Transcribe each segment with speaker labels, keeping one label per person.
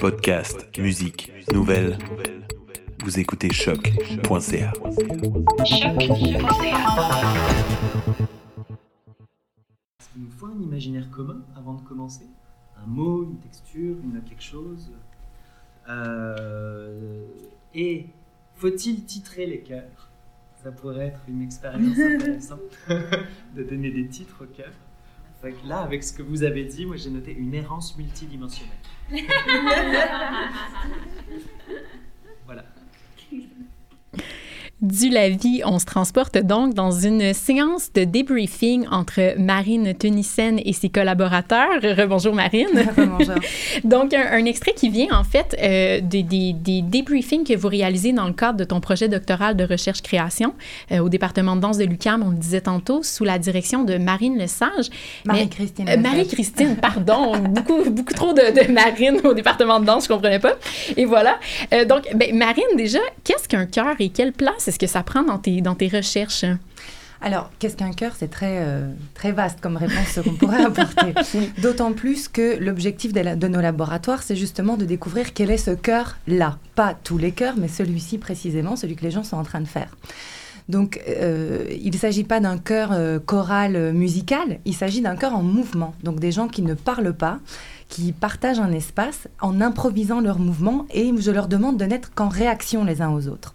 Speaker 1: Podcast, musique, nouvelles. Vous écoutez choc.ca.
Speaker 2: Il nous faut un imaginaire commun avant de commencer Un mot, une texture, quelque chose Euh, Et faut-il titrer les cœurs Ça pourrait être une expérience intéressante de donner des titres aux cœurs. Là, avec ce que vous avez dit, moi j'ai noté une errance multidimensionnelle. voilà.
Speaker 3: Du la vie, on se transporte donc dans une séance de débriefing entre Marine Tunissen et ses collaborateurs. Rebonjour Marine.
Speaker 4: Bonjour.
Speaker 3: donc un, un extrait qui vient en fait euh, des, des, des débriefings que vous réalisez dans le cadre de ton projet doctoral de recherche-création euh, au département de danse de l'UQAM, on le disait tantôt, sous la direction de Marine Lesage.
Speaker 4: Marie-Christine.
Speaker 3: Euh, Marie-Christine, pardon. beaucoup, beaucoup trop de, de, Marine au département de danse, je comprenais pas. Et voilà. Euh, donc, ben, Marine, déjà, qu'est-ce qu'un cœur et quelle place est-ce que ça prend dans tes, dans tes recherches?
Speaker 4: Alors, qu'est-ce qu'un cœur? C'est très, euh, très vaste comme réponse qu'on pourrait apporter. D'autant plus que l'objectif de, nos laboratoires, c'est justement de découvrir quel est ce cœur-là. Pas tous les cœurs, mais celui-ci précisément, celui que les gens sont en train de faire. Donc, euh, il ne s'agit pas d'un chœur euh, choral euh, musical, il s'agit d'un chœur en mouvement. Donc, des gens qui ne parlent pas, qui partagent un espace en improvisant leurs mouvements et je leur demande de n'être qu'en réaction les uns aux autres.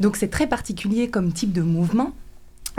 Speaker 4: Donc, c'est très particulier comme type de mouvement.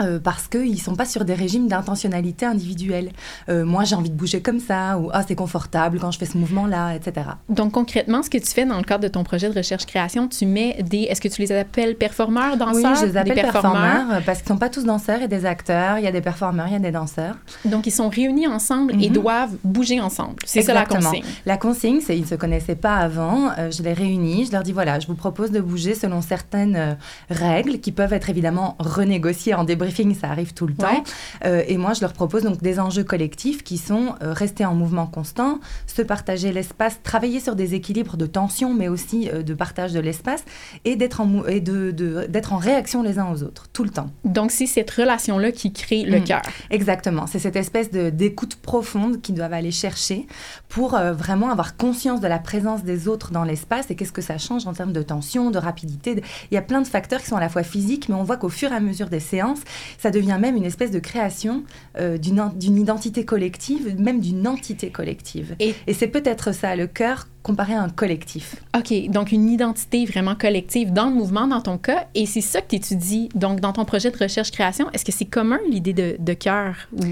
Speaker 4: Euh, parce qu'ils ne sont pas sur des régimes d'intentionnalité individuelle. Euh, moi, j'ai envie de bouger comme ça, ou ah, c'est confortable quand je fais ce mouvement-là, etc.
Speaker 3: Donc, concrètement, ce que tu fais dans le cadre de ton projet de recherche-création, tu mets des. Est-ce que tu les appelles performeurs, danseurs?
Speaker 4: Oui, je les appelle des performeurs, performeurs parce qu'ils ne sont pas tous danseurs, a des acteurs, il y a des performeurs, il y a des danseurs.
Speaker 3: Donc, ils sont réunis ensemble mm -hmm. et doivent bouger ensemble. C'est ça la consigne.
Speaker 4: La consigne, c'est ils ne se connaissaient pas avant. Euh, je les réunis, je leur dis voilà, je vous propose de bouger selon certaines règles qui peuvent être évidemment renégociées en débriefing ça arrive tout le temps. Euh, et moi, je leur propose donc des enjeux collectifs qui sont euh, rester en mouvement constant, se partager l'espace, travailler sur des équilibres de tension, mais aussi euh, de partage de l'espace, et d'être en, et de, de, d'être en réaction les uns aux autres, tout le temps.
Speaker 3: Donc, c'est cette relation-là qui crée le mmh. cœur.
Speaker 4: Exactement. C'est cette espèce de, d'écoute profonde qu'ils doivent aller chercher pour vraiment avoir conscience de la présence des autres dans l'espace et qu'est-ce que ça change en termes de tension, de rapidité. Il y a plein de facteurs qui sont à la fois physiques, mais on voit qu'au fur et à mesure des séances, ça devient même une espèce de création euh, d'une identité collective, même d'une entité collective. Et, et c'est peut-être ça, le cœur comparé à un collectif.
Speaker 3: OK, donc une identité vraiment collective dans le mouvement, dans ton cas, et c'est ça que tu étudies donc dans ton projet de recherche-création. Est-ce que c'est commun l'idée de, de cœur ou...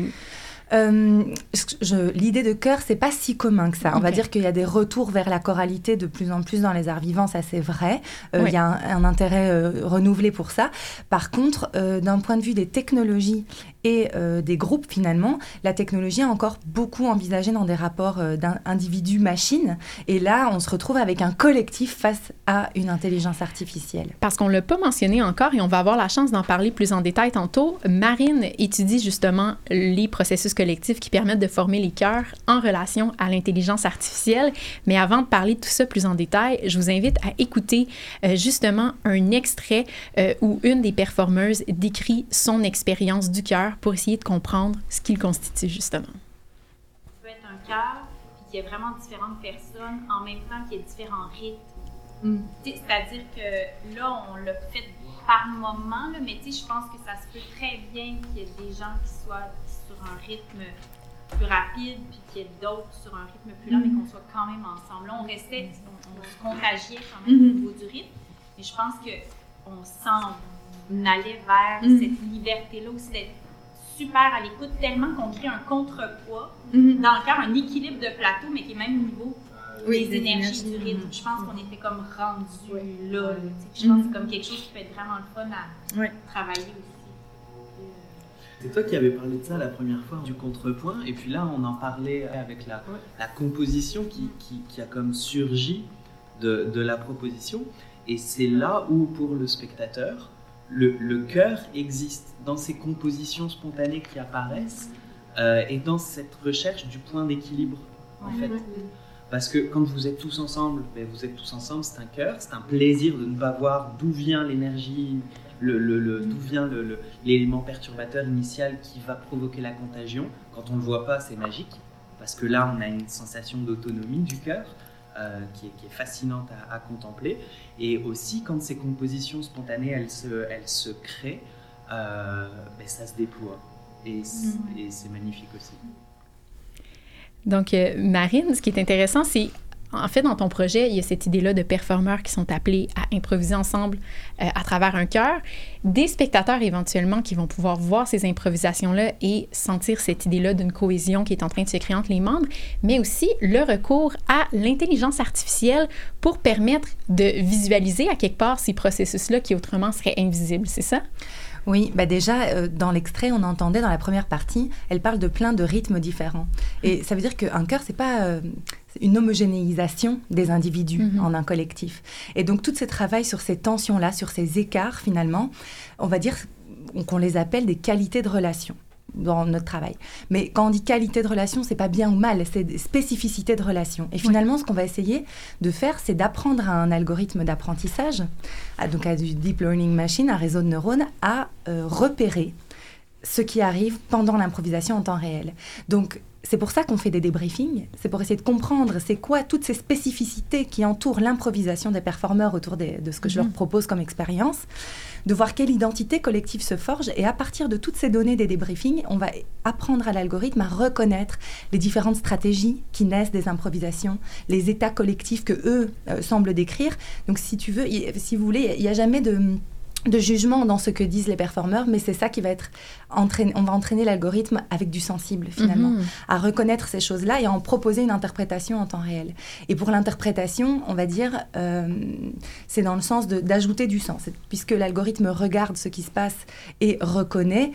Speaker 4: Euh, L'idée de chœur, c'est pas si commun que ça. Okay. On va dire qu'il y a des retours vers la choralité de plus en plus dans les arts vivants, ça c'est vrai. Euh, oui. Il y a un, un intérêt euh, renouvelé pour ça. Par contre, d'un point de vue des technologies et euh, des groupes finalement, la technologie est encore beaucoup envisagée dans des rapports euh, d'individu-machine. Et là, on se retrouve avec un collectif face à une intelligence artificielle.
Speaker 3: Parce qu'on ne l'a pas mentionné encore et on va avoir la chance d'en parler plus en détail tantôt. Marine étudie justement les processus collectifs qui permettent de former les cœurs en relation à l'intelligence artificielle. Mais avant de parler de tout ça plus en détail, je vous invite à écouter euh, justement un extrait euh, où une des performeuses décrit son expérience du cœur pour essayer de comprendre ce qu'il constitue justement.
Speaker 5: Ça peut être un cœur qui est vraiment différentes personnes en même temps qu'il y a différents rythmes. Mm. C'est-à-dire que là, on l'a fait par moment, là, mais je pense que ça se peut très bien qu'il y ait des gens qui soient sur un rythme plus rapide, puis qu'il y ait d'autres sur un rythme plus lent, mm -hmm. mais qu'on soit quand même ensemble. Là, on restait, on, on se contagiait quand même mm -hmm. au niveau du rythme, mais je pense qu'on s'en allait vers mm -hmm. cette liberté-là aussi d'être super à l'écoute, tellement qu'on crée un contrepoids dans le cœur, un équilibre de plateau, mais qui est même au niveau oui, des, des énergies du rythme. Je pense qu'on était comme rendu oui. là. là je pense que c'est comme quelque chose qui peut être vraiment le fun à oui. travailler aussi.
Speaker 2: C'est toi qui avais parlé de ça la première fois, du contrepoint, et puis là on en parlait avec la, ouais. la composition qui, qui, qui, a comme surgi de, de la proposition, et c'est là où pour le spectateur, le, le cœur existe dans ces compositions spontanées qui apparaissent euh, et dans cette recherche du point d'équilibre en fait. Parce que quand vous êtes tous ensemble, ben vous êtes tous ensemble, c'est un cœur, c'est un plaisir de ne pas voir d'où vient l'énergie, le, le, le, d'où vient l'élément perturbateur initial qui va provoquer la contagion. Quand on ne le voit pas, c'est magique, parce que là, on a une sensation d'autonomie du cœur. Euh, qui, est, qui, est, fascinante à, à, contempler. Et aussi, quand ces compositions spontanées, elles se, elles se créent, euh, ben, ça se déploie. Et c'est magnifique aussi.
Speaker 3: Donc, euh, Marine, ce qui est intéressant, c'est en fait, dans ton projet, il y a cette idée-là de performeurs qui sont appelés à improviser ensemble euh, à travers un chœur, des spectateurs éventuellement qui vont pouvoir voir ces improvisations-là et sentir cette idée-là d'une cohésion qui est en train de se créer entre les membres, mais aussi le recours à l'intelligence artificielle pour permettre de visualiser à quelque part ces processus-là qui autrement seraient invisibles, c'est ça?
Speaker 4: Oui, bah déjà, euh, dans l'extrait, on entendait dans la première partie, elle parle de plein de rythmes différents. Et ça veut dire qu'un chœur, c'est pas euh, une homogénéisation des individus mm-hmm. en un collectif. Et donc, tout ce travail sur ces tensions-là, sur ces écarts, finalement, on va dire qu'on les appelle des qualités de relation dans notre travail. Mais quand on dit qualité de relation, c'est pas bien ou mal, c'est spécificité de relation. Et finalement, ce qu'on va essayer de faire, c'est d'apprendre à un algorithme d'apprentissage, donc à du deep learning machine, un réseau de neurones, à euh, repérer ce qui arrive pendant l'improvisation en temps réel. Donc, c'est pour ça qu'on fait des débriefings, c'est pour essayer de comprendre c'est quoi toutes ces spécificités qui entourent l'improvisation des performeurs autour de ce que je leur mhm. propose comme expérience, de voir quelle identité collective se forge et à partir de toutes ces données des débriefings, on va apprendre à l'algorithme à reconnaître les différentes stratégies qui naissent des improvisations, les états collectifs que eux euh, semblent décrire. Donc si tu veux, si vous voulez, il n'y a jamais de de jugement dans ce que disent les performeurs, mais c'est ça qui va être entraîné. On va entraîner l'algorithme avec du sensible finalement, mhm. à reconnaître ces choses-là et à en proposer une interprétation en temps réel. Et pour l'interprétation, on va dire, euh, c'est dans le sens d'ajouter du sens, puisque l'algorithme regarde ce qui se passe et reconnaît.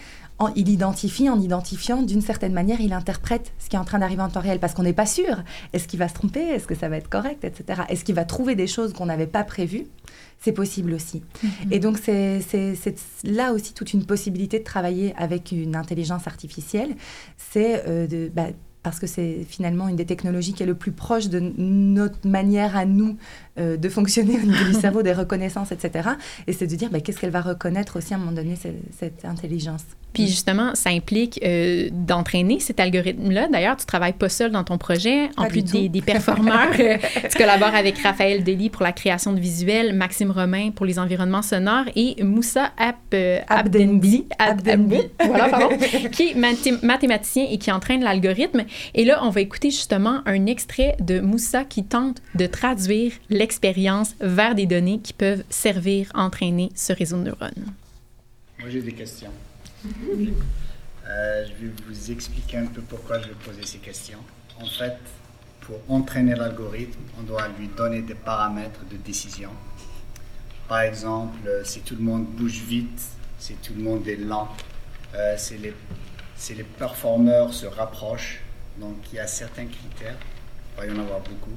Speaker 4: Il identifie, en identifiant, d'une certaine manière, il interprète ce qui est en train d'arriver en temps réel, parce qu'on n'est pas sûr. Est-ce qu'il va se tromper? Est-ce que ça va être correct Etc. Est-ce qu'il va trouver des choses qu'on n'avait pas prévues? C'est possible aussi. Mhm. Et donc, c'est là aussi toute une possibilité de travailler avec une intelligence artificielle. C'est euh, de. Bah, parce que c'est finalement une des technologies qui est le plus proche de notre manière à nous euh, de fonctionner au niveau du cerveau, des reconnaissances, etc. Et c'est de dire bah, qu'est-ce qu'elle va reconnaître aussi à un moment donné, cette intelligence?
Speaker 3: Puis justement, ça implique euh, d'entraîner cet algorithme-là. D'ailleurs, tu travailles pas seul dans ton projet. En plus des, des, performeurs, euh, tu collabores avec Raphaël Delis pour la création de visuels, Maxime Romain pour les environnements sonores et Moussa Ab, euh, Abdenbi, voilà, pardon, qui est mathématicien et qui entraîne l'algorithme. Et là, on va écouter justement un extrait de Moussa qui tente de traduire l'expérience vers des données qui peuvent servir à entraîner ce réseau de neurones.
Speaker 6: Moi, j'ai des questions. Euh, je vais vous expliquer un peu pourquoi je vais poser ces questions. En fait, pour entraîner l'algorithme, on doit lui donner des paramètres de décision. Par exemple, euh, si tout le monde bouge vite, si tout le monde est lent, euh, si, les, si les performeurs se rapprochent, donc il y a certains critères, il va y en avoir beaucoup,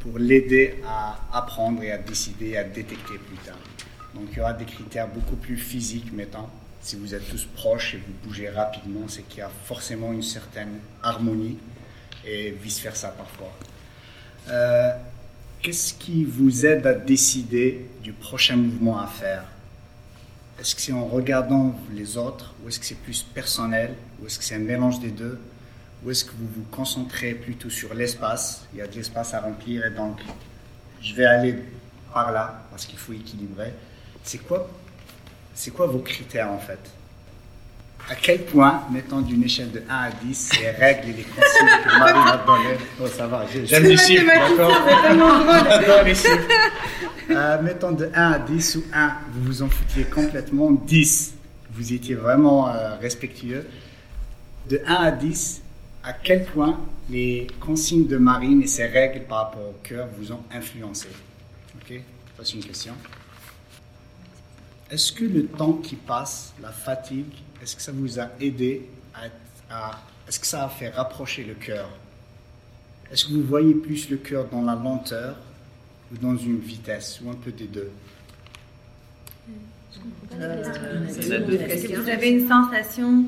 Speaker 6: pour l'aider à apprendre et à décider, à détecter plus tard. Donc il y aura des critères beaucoup plus physiques, mettons. Si vous êtes tous proches et vous bougez rapidement, c'est qu'il y a forcément une certaine harmonie et vice-versa parfois. Euh, qu'est-ce qui vous aide à décider du prochain mouvement à faire? Est-ce que c'est en regardant les autres ou est-ce que c'est plus personnel ou est-ce que c'est un mélange des deux ou est-ce que vous vous concentrez plutôt sur l'espace Il y a de l'espace à remplir et donc je vais aller par là parce qu'il faut équilibrer. C'est quoi, c'est quoi vos critères en fait? À quel point, mettons d'une échelle de 1 à 10, les règles et les consignes que Marie m'a données Oh, ça va, j'aime les chiffres, d'accord les chiffres. Euh, mettons de 1 à 10 ou 1, vous vous en foutiez complètement. 10, vous étiez vraiment euh, respectueux. De 1 à 10, à quel point les consignes de Marine et ses règles par rapport au cœur vous ont influencé? Ok Ça, c'est une question. Est-ce que le temps qui passe, la fatigue, est-ce que ça vous a aidé à, est-ce que ça a fait rapprocher le cœur? Est-ce que vous voyez plus le cœur dans la lenteur ou dans une vitesse ou un peu des deux?
Speaker 7: Euh, Est-ce que vous avez une sensation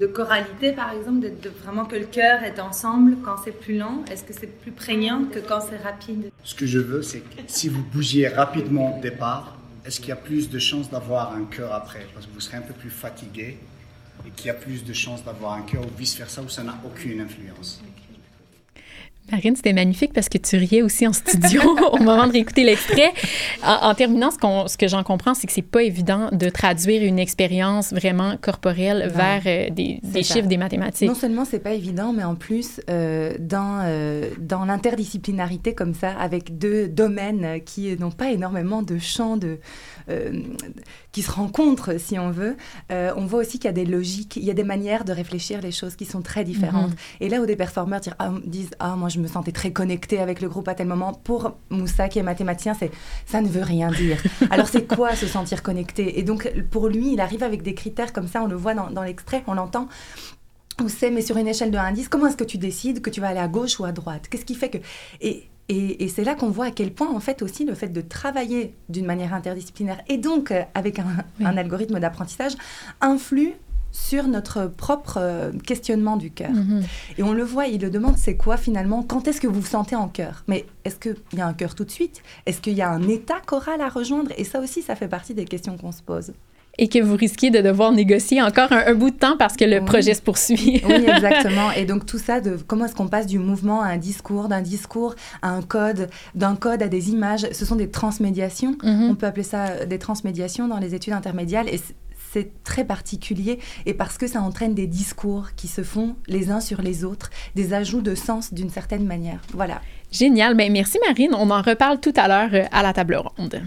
Speaker 7: de choralité, par exemple, de, vraiment que le cœur est ensemble quand c'est plus lent? Est-ce que c'est plus prégnant que quand c'est rapide?
Speaker 6: Ce que je veux, c'est que si vous bougiez rapidement au départ, est-ce qu'il y a plus de chances d'avoir un cœur après? Parce que vous serez un peu plus fatigué et qu'il y a plus de chances d'avoir un cœur ou vice-versa où ça n'a aucune influence?
Speaker 3: Marine, c'était magnifique parce que tu riais aussi en studio au moment de réécouter l'extrait. En, terminant, ce, ce que j'en comprends, c'est que c'est pas évident de traduire une expérience vraiment corporelle vers euh, des, chiffres, des mathématiques.
Speaker 4: Non seulement c'est pas évident, mais en plus, euh, dans, euh, dans l'interdisciplinarité comme ça, avec deux domaines qui n'ont pas énormément de champs de, qui se rencontrent, si on veut, on voit aussi qu'il y a des logiques, il y a des manières de réfléchir les choses qui sont très différentes. Mm-hmm. Et là où des performeurs disent, ah, disent, ah moi je me sentais très connectée avec le groupe à tel moment. Pour Moussa, qui est mathématicien, c'est ça ne veut rien dire. Alors c'est quoi se sentir connecté Et donc pour lui, il arrive avec des critères comme ça, on le voit dans, l'extrait, on l'entend. On sait, mais sur une échelle de 1 à 10, comment est-ce que tu décides que tu vas aller à gauche ou à droite? Qu'est-ce qui fait que... Et, et, c'est là qu'on voit à quel point, en fait, aussi le fait de travailler d'une manière interdisciplinaire et donc euh, avec un, un algorithme d'apprentissage influe sur notre propre euh, questionnement du cœur. Mhm. Et on le voit, il le demande, c'est quoi finalement? Quand est-ce que vous vous sentez en cœur? Mais est-ce qu'il y a un cœur tout de suite? Est-ce qu'il y a un état choral à rejoindre? Et ça aussi, ça fait partie des questions qu'on se pose
Speaker 3: et que vous risquez de devoir négocier encore un, bout de temps parce que le projet se poursuit.
Speaker 4: oui, exactement. Et donc tout ça, de comment est-ce qu'on passe du mouvement à un discours, d'un discours à un code, d'un code à des images, ce sont des transmédiations. Mhm. On peut appeler ça des transmédiations dans les études intermédiaires. Et c'est très particulier et parce que ça entraîne des discours qui se font les uns sur les autres, des ajouts de sens d'une certaine manière. Voilà.
Speaker 3: Génial. Ben, merci Marine. On en reparle tout à l'heure euh, à la table ronde.